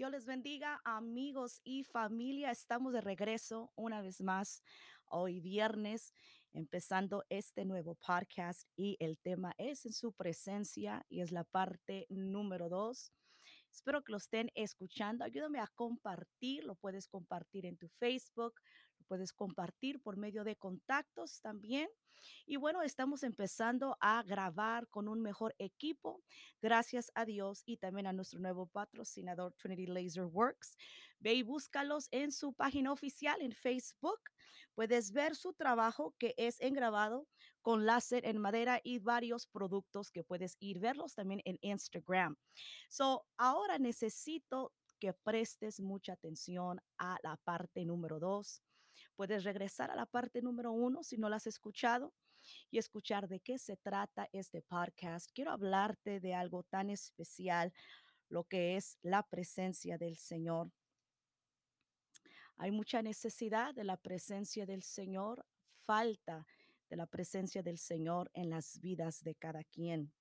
Dios les bendiga, amigos y familia. Estamos de regreso una vez más hoy viernes, empezando este nuevo podcast y el tema es en su presencia y es la parte número dos. Espero que lo estén escuchando. Ayúdame a compartir. Lo puedes compartir en tu Facebook, puedes compartir por medio de contactos también. Y bueno, estamos empezando a grabar con un mejor equipo, gracias a Dios y también a nuestro nuevo patrocinador Trinity Laser Works. Ve y búscalos en su página oficial en Facebook. Puedes ver su trabajo que es en grabado con láser en madera y varios productos que puedes ir verlos también en Instagram. So, ahora necesito que prestes mucha atención a la parte número dos. Puedes regresar a la parte número uno si no la has escuchado y escuchar de qué se trata este podcast. Quiero hablarte de algo tan especial, lo que es la presencia del Señor. Hay mucha necesidad de la presencia del Señor, falta de la presencia del Señor en las vidas de cada quien.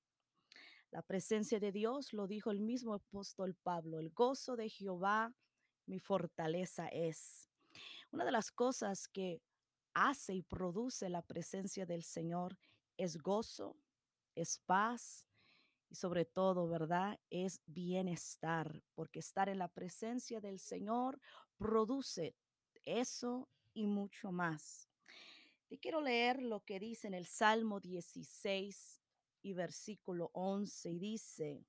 La presencia de Dios, lo dijo el mismo apóstol Pablo, el gozo de Jehová mi fortaleza es. Una de las cosas que hace y produce la presencia del Señor es gozo, es paz y sobre todo, ¿verdad? Es bienestar, porque estar en la presencia del Señor produce eso y mucho más. Te quiero leer lo que dice en el Salmo 16 y versículo 11 y dice,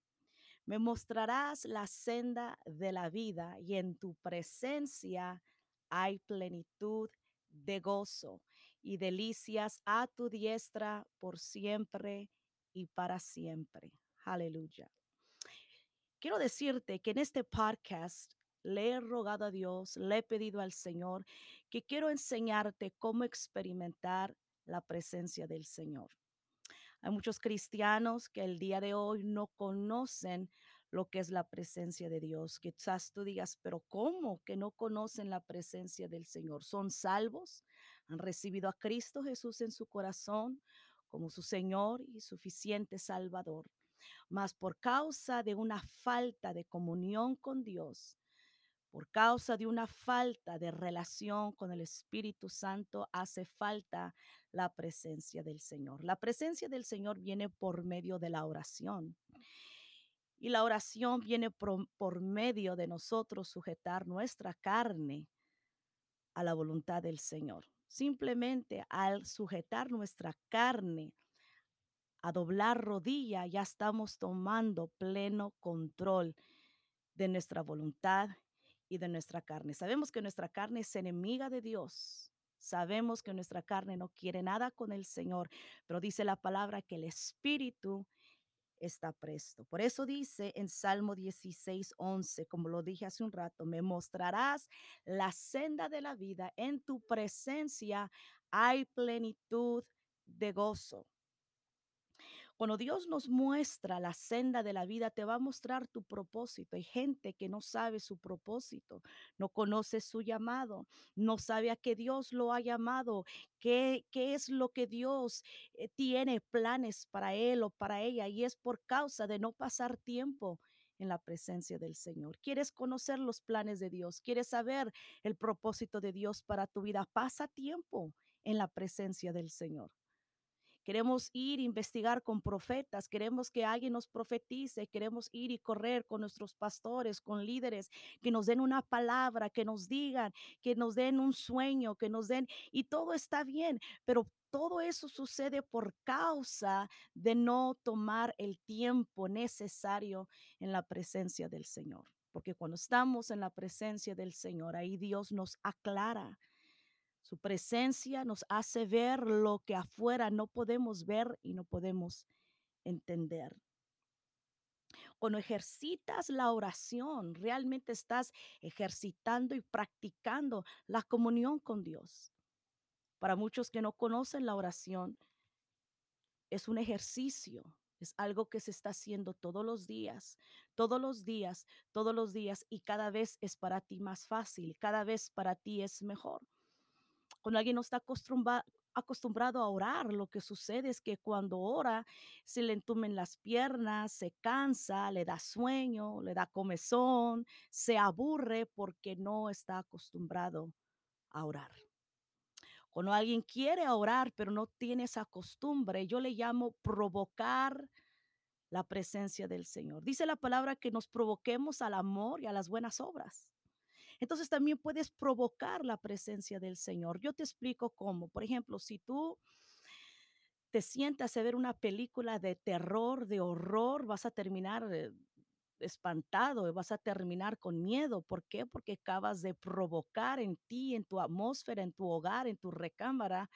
me mostrarás la senda de la vida y en tu presencia hay plenitud de gozo y delicias a tu diestra por siempre y para siempre. Aleluya. Quiero decirte que en este podcast le he rogado a Dios, le he pedido al Señor que quiero enseñarte cómo experimentar la presencia del Señor. Hay muchos cristianos que el día de hoy no conocen lo que es la presencia de Dios. Quizás tú digas, pero ¿cómo que no conocen la presencia del Señor? ¿Son salvos? ¿Han recibido a Cristo Jesús en su corazón como su Señor y suficiente Salvador? Mas por causa de una falta de comunión con Dios, por causa de una falta de relación con el Espíritu Santo, hace falta la presencia del Señor. La presencia del Señor viene por medio de la oración. Y la oración viene por, medio de nosotros sujetar nuestra carne a la voluntad del Señor. Simplemente al sujetar nuestra carne a doblar rodilla, ya estamos tomando pleno control de nuestra voluntad y de nuestra carne. Sabemos que nuestra carne es enemiga de Dios. Sabemos que nuestra carne no quiere nada con el Señor, pero dice la palabra que el Espíritu está presto. Por eso dice en Salmo 16, 11, como lo dije hace un rato, me mostrarás la senda de la vida, en tu presencia hay plenitud de gozo. Cuando Dios nos muestra la senda de la vida, te va a mostrar tu propósito. Hay gente que no sabe su propósito, no conoce su llamado, no sabe a qué Dios lo ha llamado, qué, qué es lo que Dios eh, tiene planes para él o para ella. Y es por causa de no pasar tiempo en la presencia del Señor. ¿Quieres conocer los planes de Dios? ¿Quieres saber el propósito de Dios para tu vida? Pasa tiempo en la presencia del Señor. Queremos ir a investigar con profetas, queremos que alguien nos profetice, queremos ir y correr con nuestros pastores, con líderes, que nos den una palabra, que nos digan, que nos den un sueño, que nos den, y todo está bien, pero todo eso sucede por causa de no tomar el tiempo necesario en la presencia del Señor. Porque cuando estamos en la presencia del Señor, ahí Dios nos aclara su presencia nos hace ver lo que afuera no podemos ver y no podemos entender. Cuando ejercitas la oración, realmente estás ejercitando y practicando la comunión con Dios. Para muchos que no conocen la oración, es un ejercicio, es algo que se está haciendo todos los días, todos los días, todos los días y cada vez es para ti más fácil, cada vez para ti es mejor cuando alguien no está acostumbrado a orar, lo que sucede es que cuando ora se le entumen las piernas, se cansa, le da sueño, le da comezón, se aburre porque no está acostumbrado a orar. Cuando alguien quiere orar pero no tiene esa costumbre, yo le llamo provocar la presencia del Señor. Dice la palabra que nos provoquemos al amor y a las buenas obras. Entonces también puedes provocar la presencia del Señor. Yo te explico cómo. Por ejemplo, si tú te sientas a ver una película de terror, de horror, vas a terminar eh, espantado y vas a terminar con miedo. ¿Por qué? Porque acabas de provocar en ti, en tu atmósfera, en tu hogar, en tu recámara,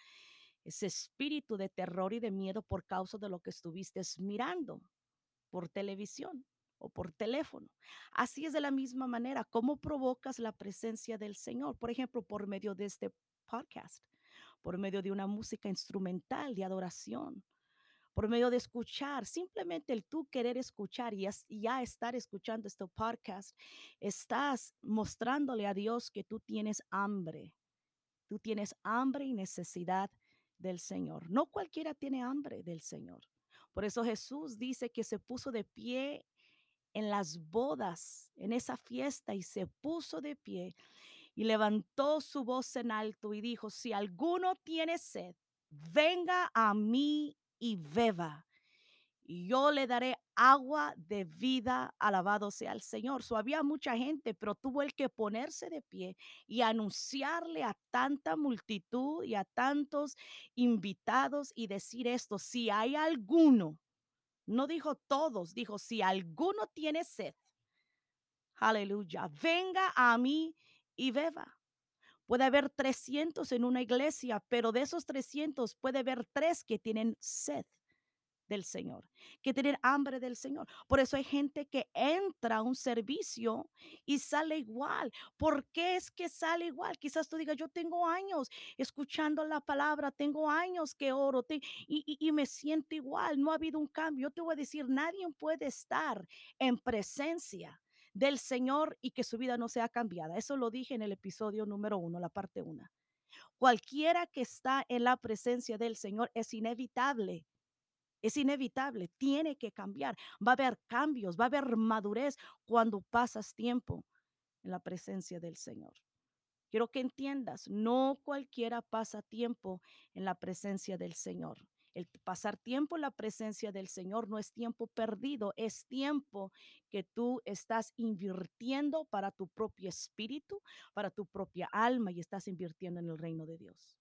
ese espíritu de terror y de miedo por causa de lo que estuviste mirando por televisión o por teléfono. Así es de la misma manera, ¿cómo provocas la presencia del Señor? Por ejemplo, por medio de este podcast, por medio de una música instrumental de adoración, por medio de escuchar, simplemente el tú querer escuchar y ya estar escuchando este podcast, estás mostrándole a Dios que tú tienes hambre, tú tienes hambre y necesidad del Señor. No cualquiera tiene hambre del Señor. Por eso Jesús dice que se puso de pie en las bodas, en esa fiesta, y se puso de pie y levantó su voz en alto y dijo, si alguno tiene sed, venga a mí y beba y yo le daré agua de vida, alabado sea el Señor. So, había mucha gente, pero tuvo el que ponerse de pie y anunciarle a tanta multitud y a tantos invitados y decir esto, si hay alguno, no dijo todos, dijo, si alguno tiene sed, aleluya, venga a mí y beba. Puede haber 300 en una iglesia, pero de esos 300 puede haber tres que tienen sed del Señor, que tener hambre del Señor. Por eso hay gente que entra a un servicio y sale igual. ¿Por qué es que sale igual? Quizás tú digas, yo tengo años escuchando la palabra, tengo años que oro y, y, y me siento igual, no ha habido un cambio. Yo te voy a decir, nadie puede estar en presencia del Señor y que su vida no sea cambiada. Eso lo dije en el episodio número uno, la parte una. Cualquiera que está en la presencia del Señor es inevitable es inevitable, tiene que cambiar. Va a haber cambios, va a haber madurez cuando pasas tiempo en la presencia del Señor. Quiero que entiendas, no cualquiera pasa tiempo en la presencia del Señor. El pasar tiempo en la presencia del Señor no es tiempo perdido, es tiempo que tú estás invirtiendo para tu propio espíritu, para tu propia alma y estás invirtiendo en el reino de Dios.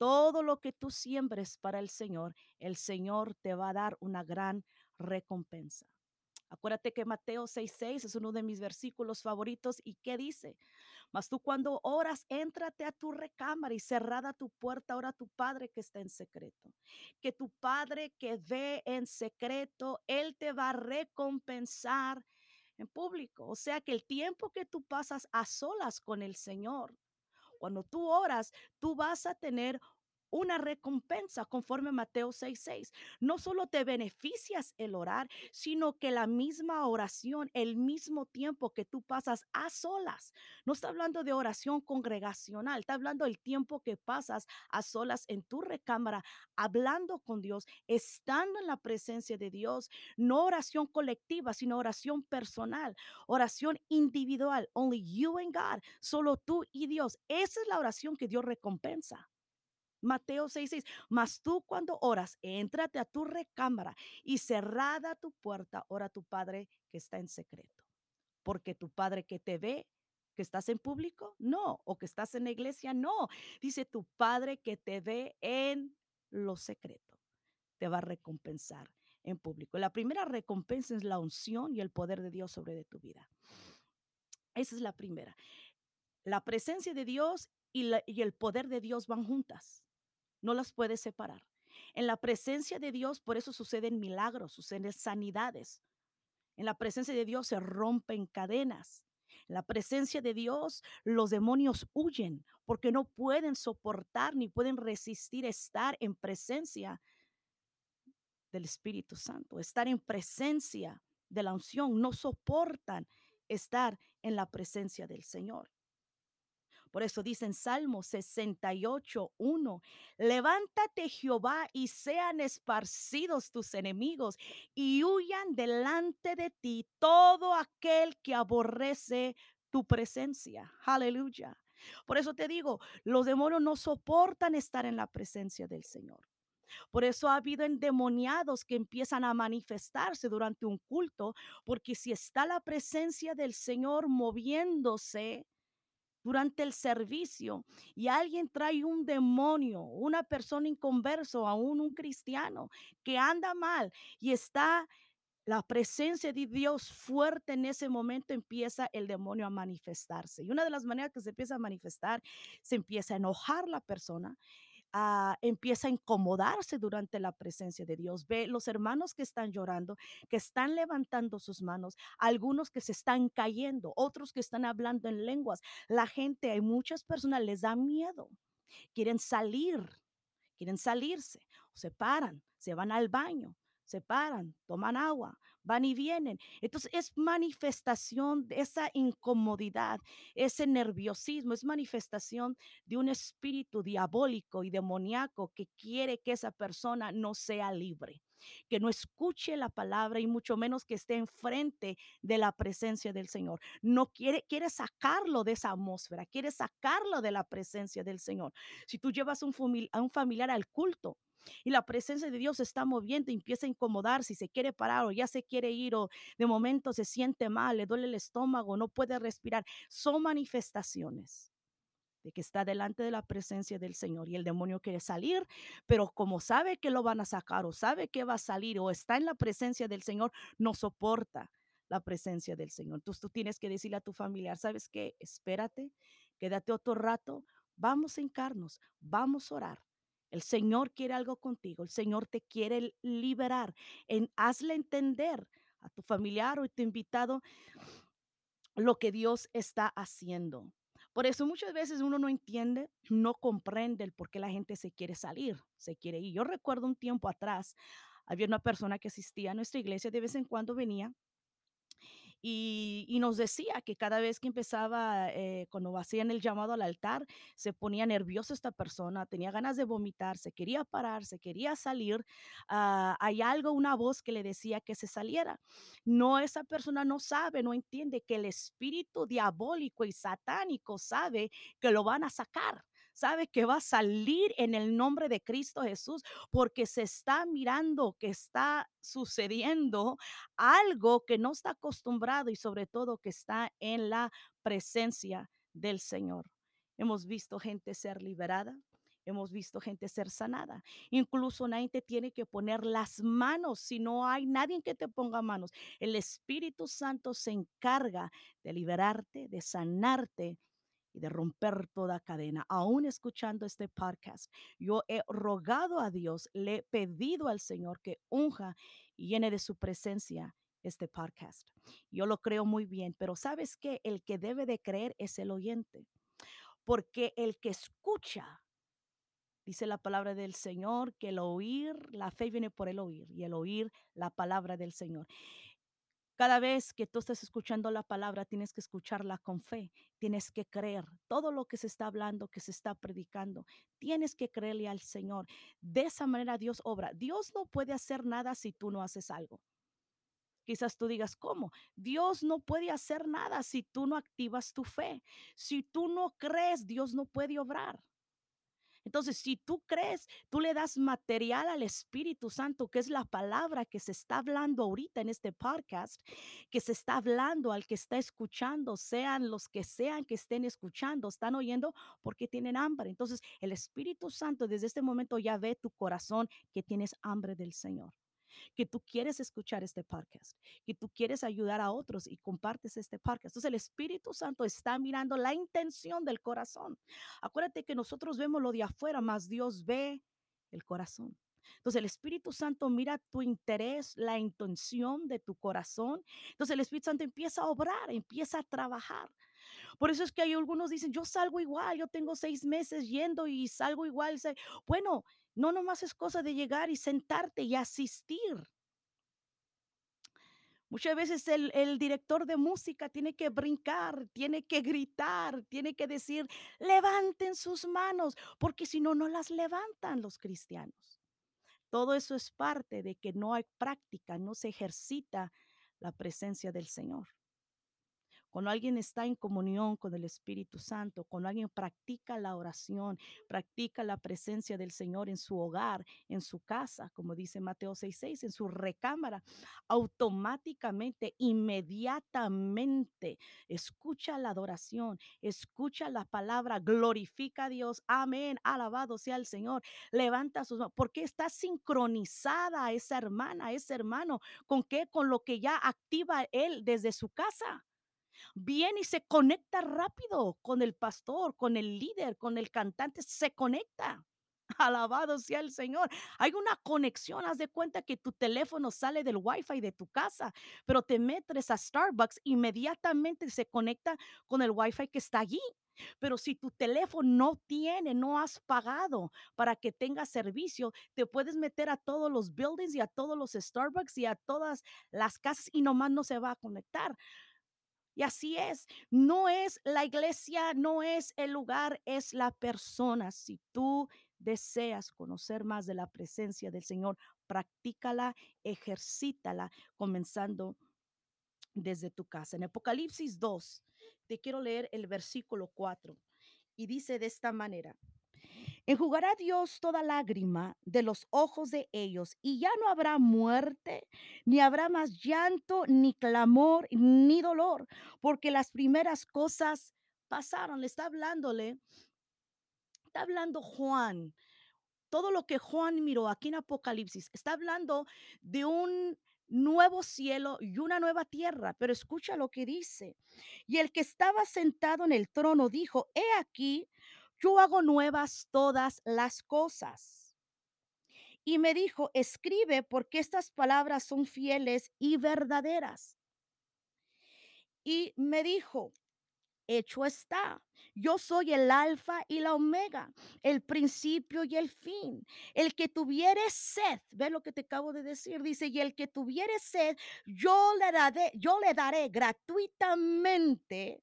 Todo lo que tú siembres para el Señor, el Señor te va a dar una gran recompensa. Acuérdate que Mateo 6:6 es uno de mis versículos favoritos y qué dice, mas tú cuando oras, éntrate a tu recámara y cerrada tu puerta, ora a tu Padre que está en secreto. Que tu Padre que ve en secreto, Él te va a recompensar en público. O sea que el tiempo que tú pasas a solas con el Señor, cuando tú oras, tú vas a tener una recompensa conforme Mateo 6:6. No solo te beneficias el orar, sino que la misma oración, el mismo tiempo que tú pasas a solas. No está hablando de oración congregacional, está hablando del tiempo que pasas a solas en tu recámara, hablando con Dios, estando en la presencia de Dios. No oración colectiva, sino oración personal, oración individual. Only you and God, solo tú y Dios. Esa es la oración que Dios recompensa. Mateo 6:6. Mas tú cuando oras, éntrate a tu recámara y cerrada tu puerta, ora a tu Padre que está en secreto. Porque tu Padre que te ve, que estás en público, no, o que estás en la iglesia, no. Dice tu Padre que te ve en lo secreto. Te va a recompensar en público. La primera recompensa es la unción y el poder de Dios sobre de tu vida. Esa es la primera. La presencia de Dios y el poder de Dios van juntas no las puedes separar. En la presencia de Dios, por eso suceden milagros, suceden sanidades. En la presencia de Dios se rompen cadenas. En la presencia de Dios, los demonios huyen porque no pueden soportar ni pueden resistir estar en presencia del Espíritu Santo, estar en presencia de la unción. No soportan estar en la presencia del Señor. Por eso dice en Salmo 68, 1, levántate Jehová y sean esparcidos tus enemigos y huyan delante de ti todo aquel que aborrece tu presencia. Aleluya. Por eso te digo, los demonios no soportan estar en la presencia del Señor. Por eso ha habido endemoniados que empiezan a manifestarse durante un culto, porque si está la presencia del Señor moviéndose, durante el servicio y alguien trae un demonio, una persona inconverso, aún un cristiano que anda mal y está la presencia de Dios fuerte en ese momento empieza el demonio a manifestarse. Y una de las maneras que se empieza a manifestar, se empieza a enojar la persona, ah, empieza a incomodarse durante la presencia de Dios. Ve los hermanos que están llorando, que están levantando sus manos, algunos que se están cayendo, otros que están hablando en lenguas. La gente, hay muchas personas les da miedo, quieren salir, quieren salirse, se paran, se van al baño, se paran, toman agua, van y vienen. Entonces es manifestación de esa incomodidad, ese nerviosismo, es manifestación de un espíritu diabólico y demoníaco que quiere que esa persona no sea libre, que no escuche la palabra y mucho menos que esté enfrente de la presencia del Señor. No quiere, quiere sacarlo de esa atmósfera, quiere sacarlo de la presencia del Señor. Si tú llevas a un familiar al culto, y la presencia de Dios se está moviendo, empieza a incomodar si se quiere parar o ya se quiere ir o de momento se siente mal, le duele el estómago, no puede respirar. Son manifestaciones de que está delante de la presencia del Señor y el demonio quiere salir, pero como sabe que lo van a sacar o sabe que va a salir o está en la presencia del Señor, no soporta la presencia del Señor. Entonces tú tienes que decirle a tu familiar, ¿sabes qué? Espérate, quédate otro rato, vamos a hincarnos, vamos a orar el Señor quiere algo contigo. El Señor te quiere liberar. En, hazle entender a tu familiar o a tu invitado lo que Dios está haciendo. Por eso muchas veces uno no entiende, no comprende el por qué la gente se quiere salir, se quiere ir. Yo recuerdo un tiempo atrás, había una persona que asistía a nuestra iglesia, de vez en cuando venía y, nos decía que cada vez que empezaba, eh, cuando hacían el llamado al altar, se ponía nerviosa esta persona, tenía ganas de vomitar, se quería parar, se quería salir. Ah, hay algo, una voz que le decía que se saliera. No, esa persona no sabe, no entiende que el espíritu diabólico y satánico sabe que lo van a sacar sabe que va a salir en el nombre de Cristo Jesús porque se está mirando que está sucediendo algo que no está acostumbrado y sobre todo que está en la presencia del Señor. Hemos visto gente ser liberada, hemos visto gente ser sanada. Incluso nadie te tiene que poner las manos si no hay nadie que te ponga manos. El Espíritu Santo se encarga de liberarte, de sanarte y de romper toda cadena. Aún escuchando este podcast, yo he rogado a Dios, le he pedido al Señor que unja y llene de su presencia este podcast. Yo lo creo muy bien, pero sabes que el que debe de creer es el oyente, porque el que escucha, dice la palabra del Señor, que el oír, la fe viene por el oír y el oír la palabra del Señor. Cada vez que tú estás escuchando la palabra, tienes que escucharla con fe, tienes que creer todo lo que se está hablando, que se está predicando. Tienes que creerle al Señor. De esa manera Dios obra. Dios no puede hacer nada si tú no haces algo. Quizás tú digas, ¿cómo? Dios no puede hacer nada si tú no activas tu fe. Si tú no crees, Dios no puede obrar. Entonces, si tú crees, tú le das material al Espíritu Santo, que es la palabra que se está hablando ahorita en este podcast, que se está hablando al que está escuchando, sean los que sean que estén escuchando, están oyendo porque tienen hambre. Entonces, el Espíritu Santo desde este momento ya ve tu corazón que tienes hambre del Señor que tú quieres escuchar este podcast, que tú quieres ayudar a otros y compartes este podcast. Entonces el Espíritu Santo está mirando la intención del corazón. Acuérdate que nosotros vemos lo de afuera, más Dios ve el corazón. Entonces el Espíritu Santo mira tu interés, la intención de tu corazón. Entonces el Espíritu Santo empieza a obrar, empieza a trabajar. Por eso es que hay algunos dicen, yo salgo igual, yo tengo seis meses yendo y salgo igual. Bueno, no nomás es cosa de llegar y sentarte y asistir. Muchas veces el, el director de música tiene que brincar, tiene que gritar, tiene que decir, levanten sus manos, porque si no, no las levantan los cristianos. Todo eso es parte de que no hay práctica, no se ejercita la presencia del Señor. Cuando alguien está en comunión con el Espíritu Santo, cuando alguien practica la oración, practica la presencia del Señor en su hogar, en su casa, como dice Mateo 6:6, en su recámara, automáticamente, inmediatamente, escucha la adoración, escucha la palabra, glorifica a Dios, amén, alabado sea el Señor, levanta sus manos, porque está sincronizada esa hermana, ese hermano, ¿con qué? Con lo que ya activa él desde su casa viene y se conecta rápido con el pastor, con el líder, con el cantante, se conecta. Alabado sea el Señor. Hay una conexión. Haz de cuenta que tu teléfono sale del Wi-Fi de tu casa, pero te metes a Starbucks, inmediatamente se conecta con el Wi-Fi que está allí. Pero si tu teléfono no tiene, no has pagado para que tenga servicio, te puedes meter a todos los buildings y a todos los Starbucks y a todas las casas y nomás no se va a conectar. Y así es, no es la iglesia, no es el lugar, es la persona. Si tú deseas conocer más de la presencia del Señor, practícala, ejercítala, comenzando desde tu casa. En Apocalipsis 2, te quiero leer el versículo 4 y dice de esta manera. Enjugará Dios toda lágrima de los ojos de ellos y ya no habrá muerte, ni habrá más llanto, ni clamor, ni dolor, porque las primeras cosas pasaron. Le está hablándole, está hablando Juan. Todo lo que Juan miró aquí en Apocalipsis, está hablando de un nuevo cielo y una nueva tierra, pero escucha lo que dice. Y el que estaba sentado en el trono dijo, he aquí, yo hago nuevas todas las cosas. Y me dijo, escribe porque estas palabras son fieles y verdaderas. Y me dijo, hecho está. Yo soy el alfa y la omega, el principio y el fin. El que tuviere sed, ve lo que te acabo de decir, dice, y el que tuviere sed, yo le daré, yo le daré gratuitamente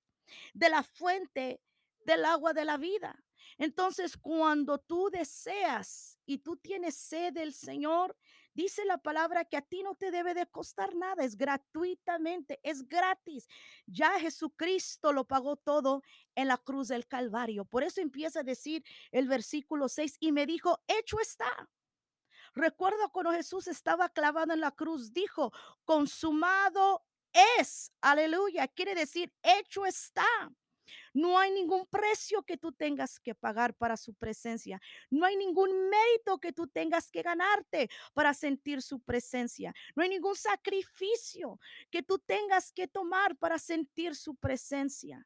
de la fuente del agua de la vida. Entonces, cuando tú deseas y tú tienes sed del Señor, dice la palabra que a ti no te debe de costar nada, es gratuitamente, es gratis. Ya Jesucristo lo pagó todo en la cruz del Calvario. Por eso empieza a decir el versículo 6 y me dijo, hecho está. Recuerdo cuando Jesús estaba clavado en la cruz, dijo, consumado es, aleluya, quiere decir, hecho está. No hay ningún precio que tú tengas que pagar para su presencia. No hay ningún mérito que tú tengas que ganarte para sentir su presencia. No hay ningún sacrificio que tú tengas que tomar para sentir su presencia.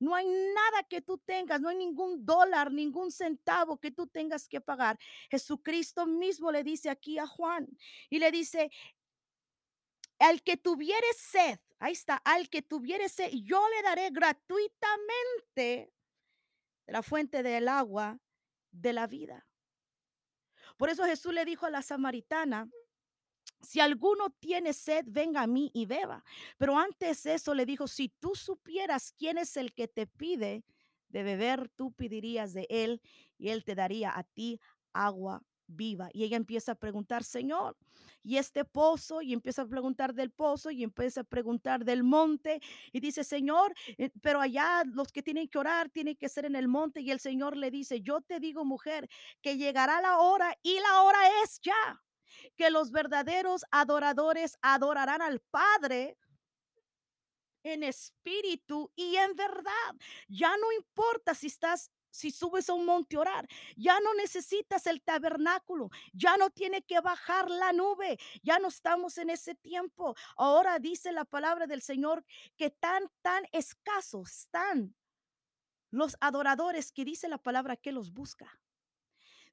No hay nada que tú tengas, no hay ningún dólar, ningún centavo que tú tengas que pagar. Jesucristo mismo le dice aquí a Juan y le dice, al que tuviere sed, ahí está, al que tuviere sed, yo le daré gratuitamente la fuente del agua de la vida. Por eso Jesús le dijo a la samaritana, si alguno tiene sed, venga a mí y beba. Pero antes eso le dijo, si tú supieras quién es el que te pide de beber, tú pedirías de él y él te daría a ti agua viva. Y ella empieza a preguntar, Señor, ¿y este pozo? Y empieza a preguntar del pozo y empieza a preguntar del monte. Y dice, Señor, eh, pero allá los que tienen que orar tienen que ser en el monte. Y el Señor le dice, yo te digo, mujer, que llegará la hora y la hora es ya, que los verdaderos adoradores adorarán al Padre en espíritu y en verdad. Ya no importa si estás si subes a un monte a orar, ya no necesitas el tabernáculo, ya no tiene que bajar la nube, ya no estamos en ese tiempo. Ahora dice la palabra del Señor que tan, tan escasos están los adoradores que dice la palabra que los busca.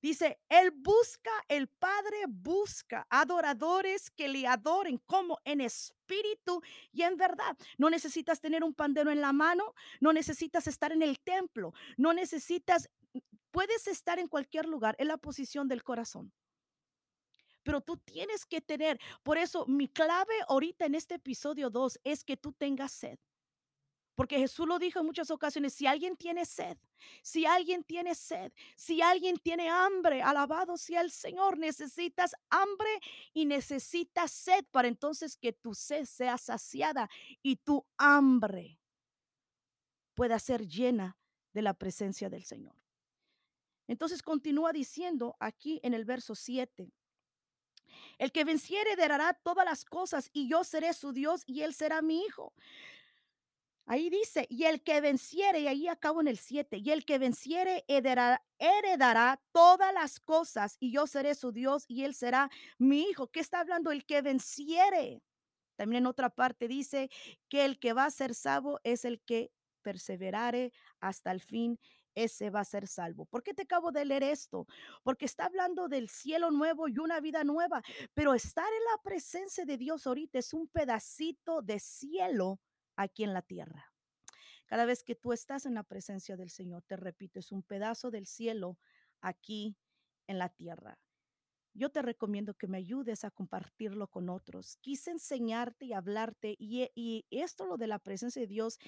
Dice, Él busca, el Padre busca adoradores que le adoren como en espíritu y en verdad. No necesitas tener un pandero en la mano, no necesitas estar en el templo, no necesitas, puedes estar en cualquier lugar, en la posición del corazón. pero tú tienes que tener. Por eso mi clave ahorita en este episodio 2 es que tú tengas sed. Porque Jesús lo dijo en muchas ocasiones, si alguien tiene sed, si alguien tiene sed, si alguien tiene hambre, alabado sea el Señor, necesitas hambre y necesitas sed para entonces que tu sed sea saciada y tu hambre pueda ser llena de la presencia del Señor. Entonces continúa diciendo aquí en el verso 7. El que venciere heredará todas las cosas y yo seré su Dios y él será mi hijo. Ahí dice, y el que venciere, y ahí acabo en el 7, y el que venciere heredará, heredará, todas las cosas, y yo seré su Dios, y él será mi hijo. ¿Qué está hablando? El que venciere. También en otra parte dice que el que va a ser salvo es el que perseverare hasta el fin, ese va a ser salvo. ¿Por qué te acabo de leer esto? Porque está hablando del cielo nuevo y una vida nueva, pero estar en la presencia de Dios ahorita es un pedacito de cielo aquí en la tierra. Cada vez que tú estás en la presencia del Señor, te repito, es un pedazo del cielo aquí en la tierra. Yo te recomiendo que me ayudes a compartirlo con otros. Quise enseñarte y hablarte y, y esto lo de la presencia de Dios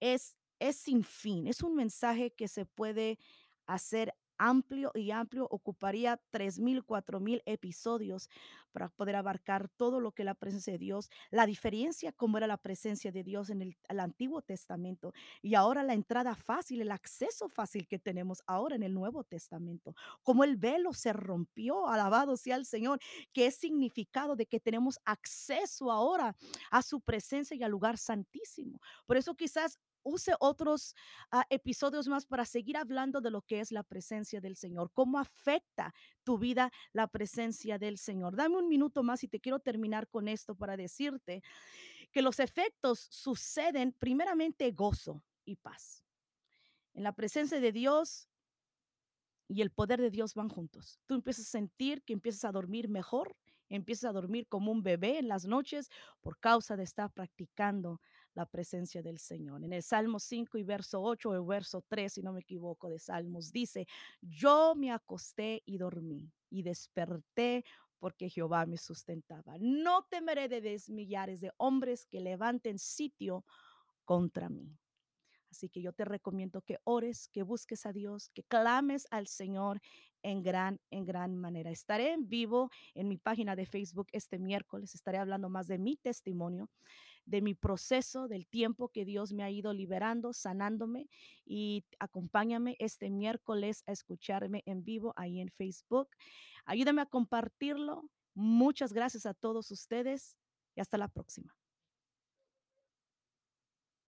es es sin fin, es un mensaje que se puede hacer amplio y amplio, ocuparía tres mil, cuatro mil episodios para poder abarcar todo lo que la presencia de Dios, la diferencia como era la presencia de Dios en el, el Antiguo Testamento y ahora la entrada fácil, el acceso fácil que tenemos ahora en el Nuevo Testamento, como el velo se rompió, alabado sea el Señor, que es significado de que tenemos acceso ahora a su presencia y al lugar santísimo. Por eso quizás use otros uh, episodios más para seguir hablando de lo que es la presencia del Señor, cómo afecta tu vida la presencia del Señor. Dame un minuto más y te quiero terminar con esto para decirte que los efectos suceden primeramente gozo y paz. En la presencia de Dios y el poder de Dios van juntos. Tú empiezas a sentir que empiezas a dormir mejor, empiezas a dormir como un bebé en las noches por causa de estar practicando la presencia del Señor. En el Salmo 5 y verso 8 o el verso 3, si no me equivoco, de Salmos, dice, yo me acosté y dormí y desperté porque Jehová me sustentaba. No temeré de desmillares de hombres que levanten sitio contra mí. Así que yo te recomiendo que ores, que busques a Dios, que clames al Señor en gran, en gran manera. Estaré en vivo en mi página de Facebook este miércoles. Estaré hablando más de mi testimonio de mi proceso, del tiempo que Dios me ha ido liberando, sanándome y acompáñame este miércoles a escucharme en vivo ahí en Facebook. Ayúdame a compartirlo. Muchas gracias a todos ustedes y hasta la próxima.